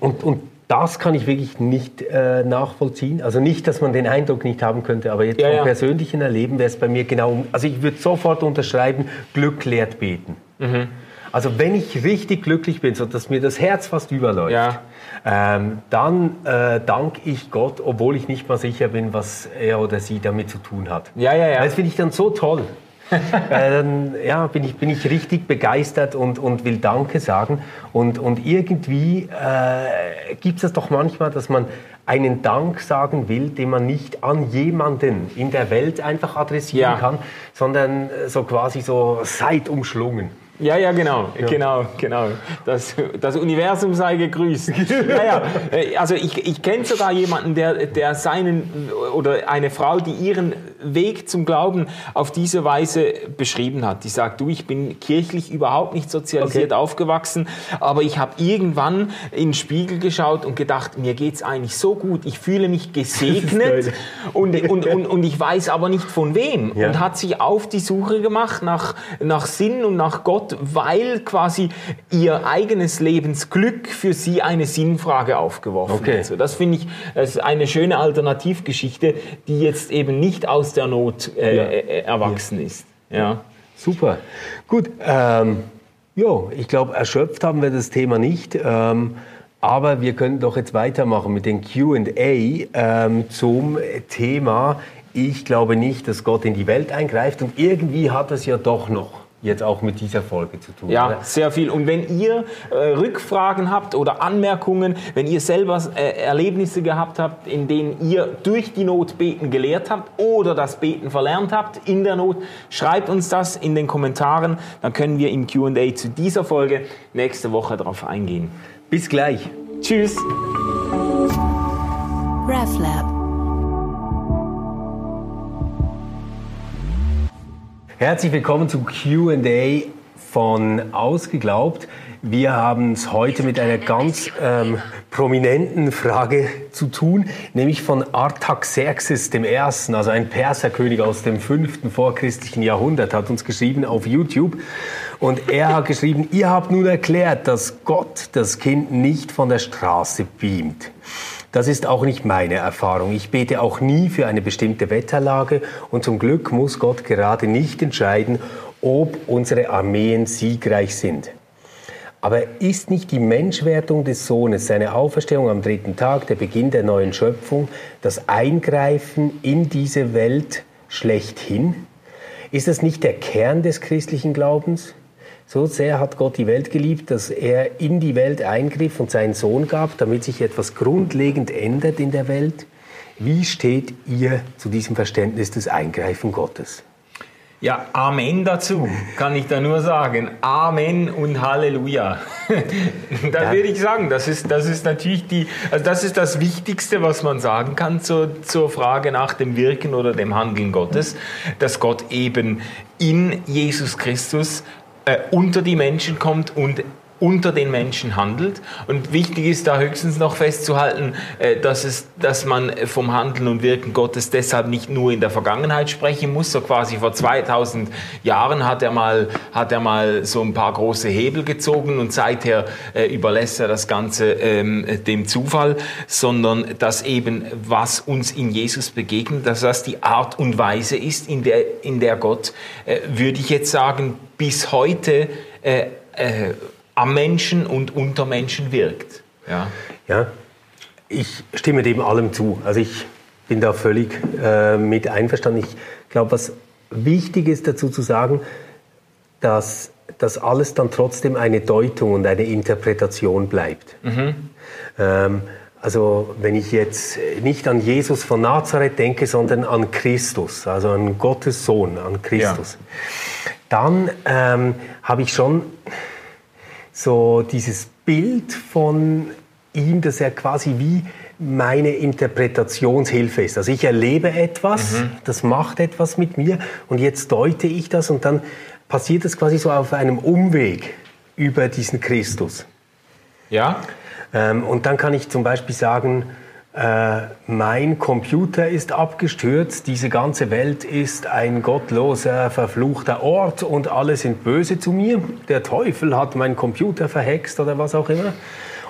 Und, und das kann ich wirklich nicht äh, nachvollziehen. Also nicht, dass man den Eindruck nicht haben könnte, aber jetzt ja, vom ja. persönlichen Erleben wäre es bei mir genau, also ich würde sofort unterschreiben, Glück lehrt beten. Mhm. Also wenn ich richtig glücklich bin, so dass mir das Herz fast überläuft, ja. Ähm, dann äh, danke ich Gott, obwohl ich nicht mal sicher bin, was er oder sie damit zu tun hat. Ja, ja, ja. Das finde ich dann so toll. äh, dann ja, bin, ich, bin ich richtig begeistert und, und will Danke sagen. Und, und irgendwie äh, gibt es das doch manchmal, dass man einen Dank sagen will, den man nicht an jemanden in der Welt einfach adressieren ja. kann, sondern so quasi so seitumschlungen. Ja, ja, genau, ja. genau, genau. Das, das Universum sei gegrüßt. naja, äh, also ich, ich kenne sogar jemanden, der, der seinen oder eine Frau, die ihren Weg zum Glauben auf diese Weise beschrieben hat. Die sagt, du, ich bin kirchlich überhaupt nicht sozialisiert okay. aufgewachsen, aber ich habe irgendwann in den Spiegel geschaut und gedacht, mir geht's eigentlich so gut, ich fühle mich gesegnet und, und, und, und ich weiß aber nicht von wem. Ja. Und hat sich auf die Suche gemacht nach, nach Sinn und nach Gott, weil quasi ihr eigenes Lebensglück für sie eine Sinnfrage aufgeworfen okay. hat. So, das finde ich das ist eine schöne Alternativgeschichte, die jetzt eben nicht aus aus der Not äh, ja. Äh, erwachsen ja. ist. Ja. Super. Gut. Ähm, jo, ich glaube, erschöpft haben wir das Thema nicht. Ähm, aber wir können doch jetzt weitermachen mit dem QA ähm, zum Thema. Ich glaube nicht, dass Gott in die Welt eingreift und irgendwie hat es ja doch noch jetzt auch mit dieser Folge zu tun. Ja, oder? sehr viel. Und wenn ihr äh, Rückfragen habt oder Anmerkungen, wenn ihr selber äh, Erlebnisse gehabt habt, in denen ihr durch die Not beten gelehrt habt oder das Beten verlernt habt in der Not, schreibt uns das in den Kommentaren. Dann können wir im Q&A zu dieser Folge nächste Woche darauf eingehen. Bis gleich. Tschüss. RefLab. Herzlich willkommen zu QA von Ausgeglaubt. Wir haben es heute mit einer ganz ähm, prominenten Frage zu tun, nämlich von Artaxerxes I., also ein Perserkönig aus dem 5. vorchristlichen Jahrhundert, hat uns geschrieben auf YouTube. Und er hat geschrieben, ihr habt nun erklärt, dass Gott das Kind nicht von der Straße beamt. Das ist auch nicht meine Erfahrung. Ich bete auch nie für eine bestimmte Wetterlage und zum Glück muss Gott gerade nicht entscheiden, ob unsere Armeen siegreich sind. Aber ist nicht die Menschwertung des Sohnes, seine Auferstehung am dritten Tag, der Beginn der neuen Schöpfung, das Eingreifen in diese Welt schlechthin? Ist das nicht der Kern des christlichen Glaubens? So sehr hat Gott die Welt geliebt, dass er in die Welt eingriff und seinen Sohn gab, damit sich etwas grundlegend ändert in der Welt. Wie steht ihr zu diesem Verständnis des Eingreifen Gottes? Ja, Amen dazu, kann ich da nur sagen. Amen und Halleluja. da ja. würde ich sagen, das ist, das ist natürlich die, also das ist das Wichtigste, was man sagen kann zur, zur Frage nach dem Wirken oder dem Handeln Gottes, dass Gott eben in Jesus Christus äh, unter die Menschen kommt und unter den Menschen handelt. Und wichtig ist da höchstens noch festzuhalten, äh, dass, es, dass man vom Handeln und Wirken Gottes deshalb nicht nur in der Vergangenheit sprechen muss. So quasi vor 2000 Jahren hat er mal, hat er mal so ein paar große Hebel gezogen und seither äh, überlässt er das Ganze ähm, dem Zufall, sondern dass eben was uns in Jesus begegnet, dass das die Art und Weise ist, in der, in der Gott, äh, würde ich jetzt sagen, bis heute äh, äh, am Menschen und unter Menschen wirkt. Ja, ja ich stimme dem allem zu. Also ich bin da völlig äh, mit einverstanden. Ich glaube, was wichtig ist dazu zu sagen, dass das alles dann trotzdem eine Deutung und eine Interpretation bleibt. Mhm. Ähm, also wenn ich jetzt nicht an Jesus von Nazareth denke, sondern an Christus, also an Gottes Sohn, an Christus. Dann ähm, habe ich schon so dieses Bild von ihm, dass er quasi wie meine Interpretationshilfe ist. Also ich erlebe etwas, mhm. das macht etwas mit mir und jetzt deute ich das und dann passiert das quasi so auf einem Umweg über diesen Christus. Ja. Ähm, und dann kann ich zum Beispiel sagen, äh, mein Computer ist abgestürzt, diese ganze Welt ist ein gottloser, verfluchter Ort und alle sind böse zu mir. Der Teufel hat meinen Computer verhext oder was auch immer.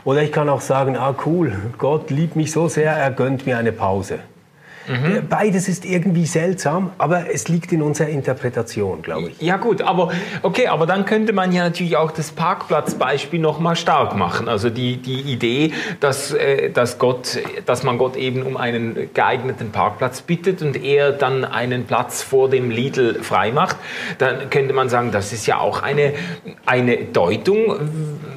Oder ich kann auch sagen, ah cool, Gott liebt mich so sehr, er gönnt mir eine Pause. Mhm. Beides ist irgendwie seltsam, aber es liegt in unserer Interpretation, glaube ich. Ja gut, aber okay, aber dann könnte man ja natürlich auch das Parkplatzbeispiel noch mal stark machen. Also die, die Idee, dass, äh, dass, Gott, dass man Gott eben um einen geeigneten Parkplatz bittet und er dann einen Platz vor dem Lidl freimacht, dann könnte man sagen, das ist ja auch eine, eine Deutung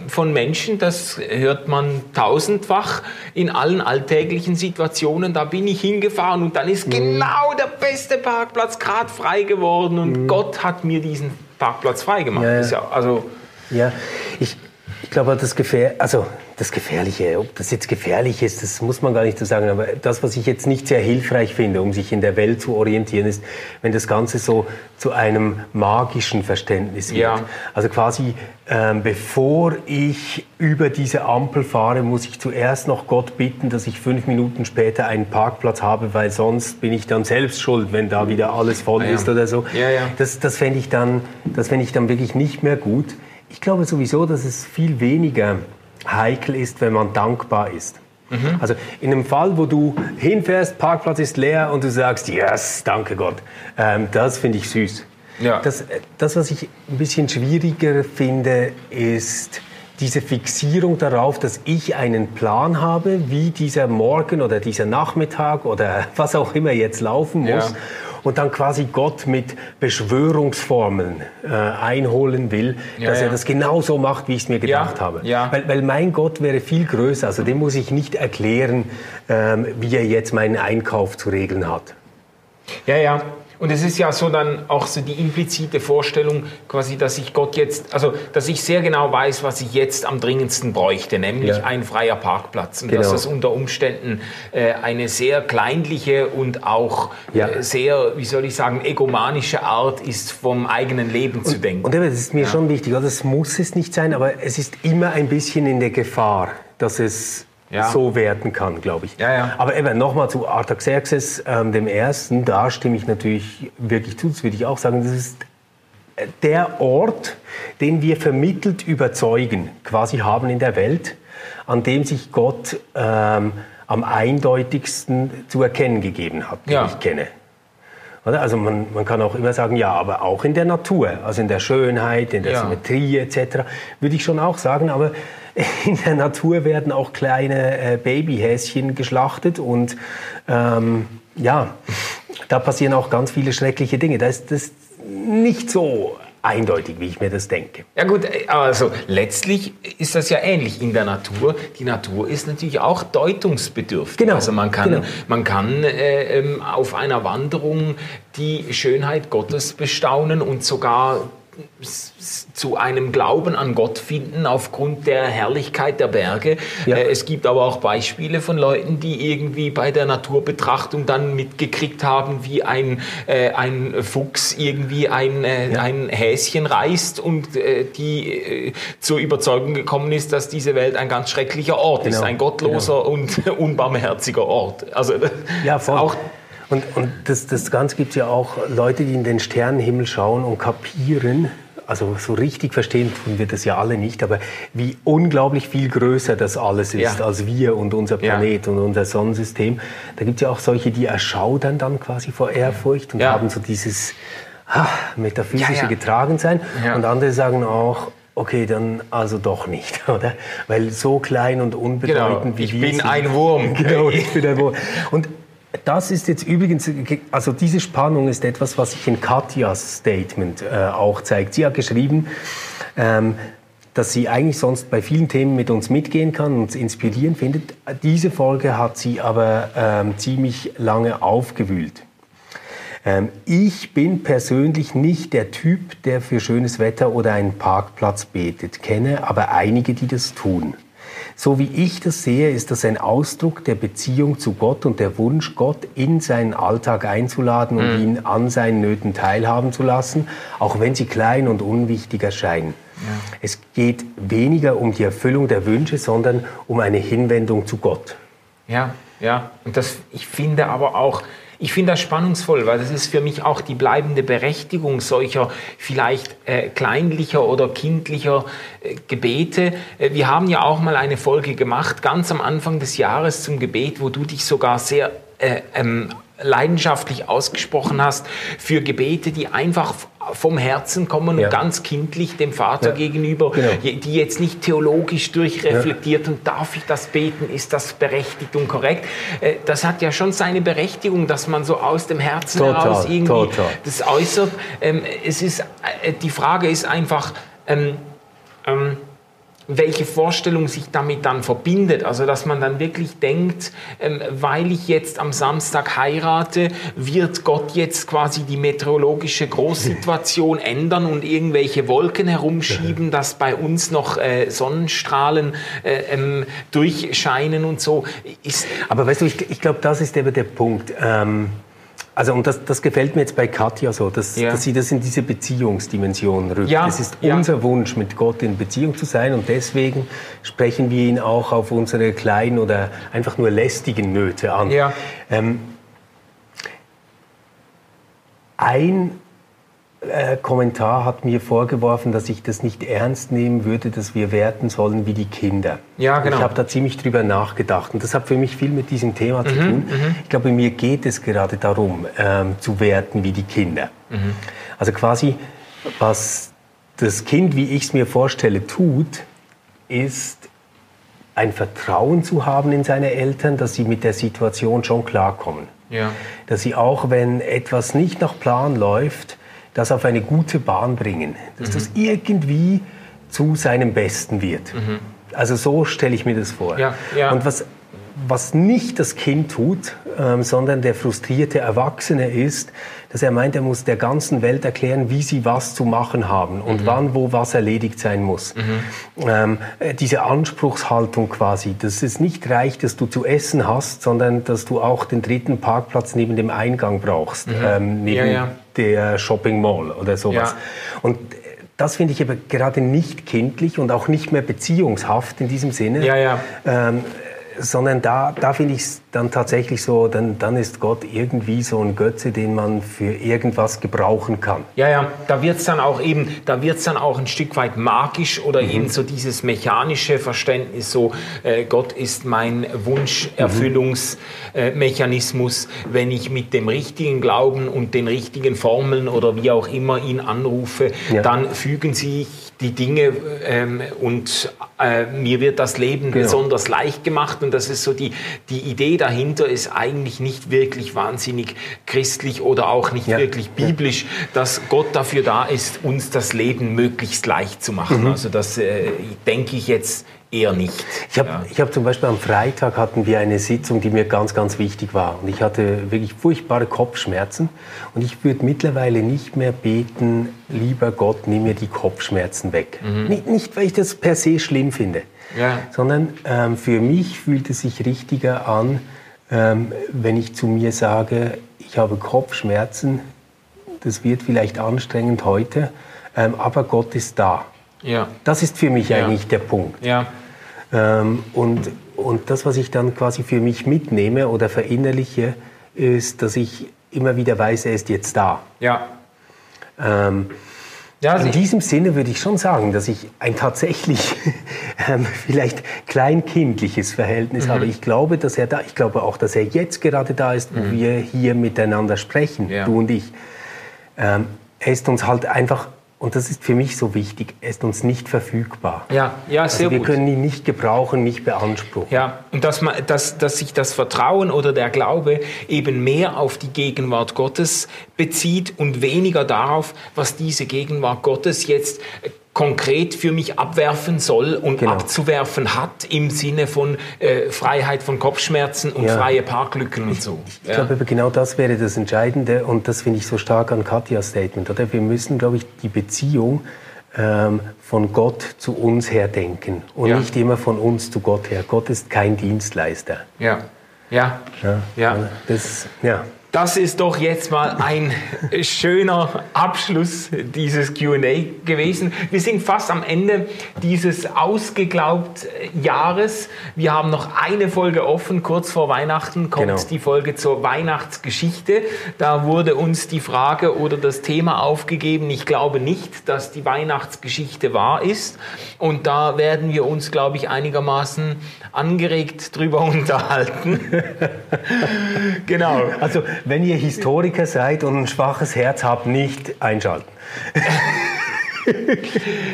von Menschen, das hört man tausendfach in allen alltäglichen Situationen. Da bin ich hingefahren und dann ist mhm. genau der beste Parkplatz gerade frei geworden und mhm. Gott hat mir diesen Parkplatz freigemacht. Ja, ja. also ja, ich, ich glaube, das Gefähr, also das Gefährliche, ob das jetzt gefährlich ist, das muss man gar nicht so sagen. Aber das, was ich jetzt nicht sehr hilfreich finde, um sich in der Welt zu orientieren, ist, wenn das Ganze so zu einem magischen Verständnis wird. Ja. Also quasi, ähm, bevor ich über diese Ampel fahre, muss ich zuerst noch Gott bitten, dass ich fünf Minuten später einen Parkplatz habe, weil sonst bin ich dann selbst schuld, wenn da wieder alles voll ah, ja. ist oder so. Ja, das das fände ich, dann, fänd ich dann wirklich nicht mehr gut. Ich glaube sowieso, dass es viel weniger heikel ist, wenn man dankbar ist. Mhm. Also in einem Fall, wo du hinfährst, Parkplatz ist leer und du sagst, yes, danke Gott, ähm, das finde ich süß. Ja. Das, das, was ich ein bisschen schwieriger finde, ist diese Fixierung darauf, dass ich einen Plan habe, wie dieser Morgen oder dieser Nachmittag oder was auch immer jetzt laufen muss. Ja und dann quasi Gott mit Beschwörungsformeln äh, einholen will, ja, dass ja. er das genauso macht, wie ich es mir gedacht ja, habe. Weil, weil mein Gott wäre viel größer, also dem muss ich nicht erklären, ähm, wie er jetzt meinen Einkauf zu regeln hat. Ja, ja. Und es ist ja so dann auch so die implizite Vorstellung, quasi, dass ich Gott jetzt, also dass ich sehr genau weiß, was ich jetzt am dringendsten bräuchte, nämlich ja. ein freier Parkplatz. Und genau. dass das unter Umständen äh, eine sehr kleinliche und auch ja. äh, sehr, wie soll ich sagen, egomanische Art ist, vom eigenen Leben und, zu denken. Und das ist mir ja. schon wichtig, das muss es nicht sein, aber es ist immer ein bisschen in der Gefahr, dass es ja. so werden kann, glaube ich. Ja, ja. Aber eben nochmal zu Artaxerxes ähm, dem Ersten, da stimme ich natürlich wirklich zu, das würde ich auch sagen, das ist der Ort, den wir vermittelt überzeugen, quasi haben in der Welt, an dem sich Gott ähm, am eindeutigsten zu erkennen gegeben hat, den ja. ich kenne. Also man, man kann auch immer sagen, ja, aber auch in der Natur, also in der Schönheit, in der ja. Symmetrie etc., würde ich schon auch sagen, aber in der Natur werden auch kleine äh, Babyhäschen geschlachtet und ähm, ja, da passieren auch ganz viele schreckliche Dinge. Da ist das nicht so eindeutig, wie ich mir das denke. Ja gut, also letztlich ist das ja ähnlich in der Natur. Die Natur ist natürlich auch deutungsbedürftig. Genau. Also man kann, genau. man kann äh, ähm, auf einer Wanderung die Schönheit Gottes bestaunen und sogar zu einem Glauben an Gott finden aufgrund der Herrlichkeit der Berge. Ja. Äh, es gibt aber auch Beispiele von Leuten, die irgendwie bei der Naturbetrachtung dann mitgekriegt haben, wie ein, äh, ein Fuchs irgendwie ein, äh, ja. ein Häschen reißt und äh, die äh, zur Überzeugung gekommen ist, dass diese Welt ein ganz schrecklicher Ort genau. ist, ein gottloser genau. und unbarmherziger Ort. Also ja, voll. auch und, und das, das Ganze gibt es ja auch Leute, die in den Sternenhimmel schauen und kapieren, also so richtig verstehen tun wir das ja alle nicht, aber wie unglaublich viel größer das alles ist ja. als wir und unser Planet ja. und unser Sonnensystem. Da gibt es ja auch solche, die erschaudern dann quasi vor Ehrfurcht und ja. haben so dieses ah, metaphysische Getragensein. Und andere sagen auch, Okay, dann also doch nicht, oder? Weil so klein und unbedeutend genau. wie ich wir bin sind. ein Wurm. Genau, ich bin ein Wurm. Und das ist jetzt übrigens, also diese Spannung ist etwas, was sich in Katjas Statement äh, auch zeigt. Sie hat geschrieben, ähm, dass sie eigentlich sonst bei vielen Themen mit uns mitgehen kann uns inspirieren findet. Diese Folge hat sie aber ähm, ziemlich lange aufgewühlt. Ähm, ich bin persönlich nicht der Typ, der für schönes Wetter oder einen Parkplatz betet, kenne aber einige, die das tun. So wie ich das sehe, ist das ein Ausdruck der Beziehung zu Gott und der Wunsch, Gott in seinen Alltag einzuladen und mhm. ihn an seinen Nöten teilhaben zu lassen, auch wenn sie klein und unwichtig erscheinen. Ja. Es geht weniger um die Erfüllung der Wünsche, sondern um eine Hinwendung zu Gott. Ja, ja. Und das, ich finde aber auch, ich finde das spannungsvoll, weil das ist für mich auch die bleibende Berechtigung solcher vielleicht äh, kleinlicher oder kindlicher äh, Gebete. Äh, wir haben ja auch mal eine Folge gemacht, ganz am Anfang des Jahres zum Gebet, wo du dich sogar sehr äh, ähm, leidenschaftlich ausgesprochen hast für Gebete, die einfach vom Herzen kommen ja. und ganz kindlich dem Vater ja. gegenüber, genau. die jetzt nicht theologisch durchreflektiert und darf ich das beten, ist das berechtigt und korrekt. Äh, das hat ja schon seine Berechtigung, dass man so aus dem Herzen total, heraus irgendwie total. das äußert. Ähm, es ist, äh, die Frage ist einfach, ähm, ähm, welche Vorstellung sich damit dann verbindet. Also dass man dann wirklich denkt, ähm, weil ich jetzt am Samstag heirate, wird Gott jetzt quasi die meteorologische Großsituation ändern und irgendwelche Wolken herumschieben, dass bei uns noch äh, Sonnenstrahlen äh, ähm, durchscheinen und so. Ist Aber weißt du, ich, ich glaube, das ist eben der Punkt. Ähm also und das, das gefällt mir jetzt bei Katja so, dass, ja. dass sie das in diese Beziehungsdimension rückt. Ja. Es ist ja. unser Wunsch, mit Gott in Beziehung zu sein und deswegen sprechen wir ihn auch auf unsere kleinen oder einfach nur lästigen Nöte an. Ja. Ähm, ein äh, Kommentar hat mir vorgeworfen, dass ich das nicht ernst nehmen würde, dass wir werten sollen wie die Kinder. Ja, genau. Ich habe da ziemlich drüber nachgedacht und das hat für mich viel mit diesem Thema mhm, zu tun. Mhm. Ich glaube, mir geht es gerade darum, ähm, zu werten wie die Kinder. Mhm. Also quasi, was das Kind, wie ich es mir vorstelle, tut, ist ein Vertrauen zu haben in seine Eltern, dass sie mit der Situation schon klarkommen. Ja. Dass sie auch, wenn etwas nicht nach Plan läuft, das auf eine gute Bahn bringen. Dass mhm. das irgendwie zu seinem Besten wird. Mhm. Also so stelle ich mir das vor. Ja, ja. Und was, was nicht das Kind tut, ähm, sondern der frustrierte Erwachsene ist, dass er meint, er muss der ganzen Welt erklären, wie sie was zu machen haben und mhm. wann, wo was erledigt sein muss. Mhm. Ähm, äh, diese Anspruchshaltung quasi, dass es nicht reicht, dass du zu essen hast, sondern dass du auch den dritten Parkplatz neben dem Eingang brauchst, mhm. ähm, neben ja, ja. der Shopping Mall oder sowas. Ja. Und das finde ich aber gerade nicht kindlich und auch nicht mehr beziehungshaft in diesem Sinne. Ja, ja. Ähm, sondern da, da finde ich es dann tatsächlich so, dann, dann ist Gott irgendwie so ein Götze, den man für irgendwas gebrauchen kann. Ja, ja, da wird es dann auch eben, da wird es dann auch ein Stück weit magisch oder mhm. eben so dieses mechanische Verständnis, so äh, Gott ist mein Wunscherfüllungsmechanismus, mhm. äh, wenn ich mit dem richtigen Glauben und den richtigen Formeln oder wie auch immer ihn anrufe, ja. dann fügen sich die Dinge ähm, und äh, mir wird das Leben genau. besonders leicht gemacht und das ist so die, die Idee dahinter ist eigentlich nicht wirklich wahnsinnig christlich oder auch nicht ja. wirklich biblisch, dass Gott dafür da ist, uns das Leben möglichst leicht zu machen. Mhm. Also das äh, denke ich jetzt eher nicht. Ich habe ja. hab zum Beispiel am Freitag hatten wir eine Sitzung, die mir ganz, ganz wichtig war. Und ich hatte wirklich furchtbare Kopfschmerzen. Und ich würde mittlerweile nicht mehr beten, lieber Gott, nimm mir die Kopfschmerzen weg. Mhm. Nicht, nicht, weil ich das per se schlimm finde, ja. sondern ähm, für mich fühlt es sich richtiger an, ähm, wenn ich zu mir sage, ich habe Kopfschmerzen, das wird vielleicht anstrengend heute, ähm, aber Gott ist da. Ja. Das ist für mich ja. eigentlich der Punkt. Ja. Ähm, und, und das, was ich dann quasi für mich mitnehme oder verinnerliche, ist, dass ich immer wieder weiß, er ist jetzt da. Ja. Ähm, ja, in diesem Sinne würde ich schon sagen, dass ich ein tatsächlich ähm, vielleicht kleinkindliches Verhältnis mhm. habe. Ich glaube, dass er da, ich glaube auch, dass er jetzt gerade da ist, wo mhm. wir hier miteinander sprechen, ja. du und ich. Ähm, er ist uns halt einfach und das ist für mich so wichtig, er ist uns nicht verfügbar. Ja, ja, sehr also wir gut. können ihn nicht gebrauchen, nicht beanspruchen. Ja, und dass, man, dass, dass sich das Vertrauen oder der Glaube eben mehr auf die Gegenwart Gottes bezieht und weniger darauf, was diese Gegenwart Gottes jetzt konkret für mich abwerfen soll und genau. abzuwerfen hat im Sinne von äh, Freiheit von Kopfschmerzen und ja. freie Parklücken und so. Ich, ich ja. glaube, genau das wäre das Entscheidende und das finde ich so stark an Katjas Statement. Oder? Wir müssen, glaube ich, die Beziehung ähm, von Gott zu uns her denken und ja. nicht immer von uns zu Gott her. Gott ist kein Dienstleister. Ja, ja, ja. ja. Das, ja. Das ist doch jetzt mal ein schöner Abschluss dieses QA gewesen. Wir sind fast am Ende dieses ausgeglaubt Jahres. Wir haben noch eine Folge offen. Kurz vor Weihnachten kommt genau. die Folge zur Weihnachtsgeschichte. Da wurde uns die Frage oder das Thema aufgegeben. Ich glaube nicht, dass die Weihnachtsgeschichte wahr ist. Und da werden wir uns, glaube ich, einigermaßen angeregt drüber unterhalten. genau. Also wenn ihr Historiker seid und ein schwaches Herz habt, nicht einschalten.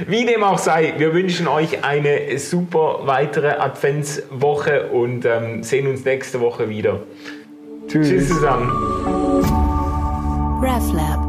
Wie dem auch sei, wir wünschen euch eine super weitere Adventswoche und ähm, sehen uns nächste Woche wieder. Tschüss, Tschüss zusammen. RefLab.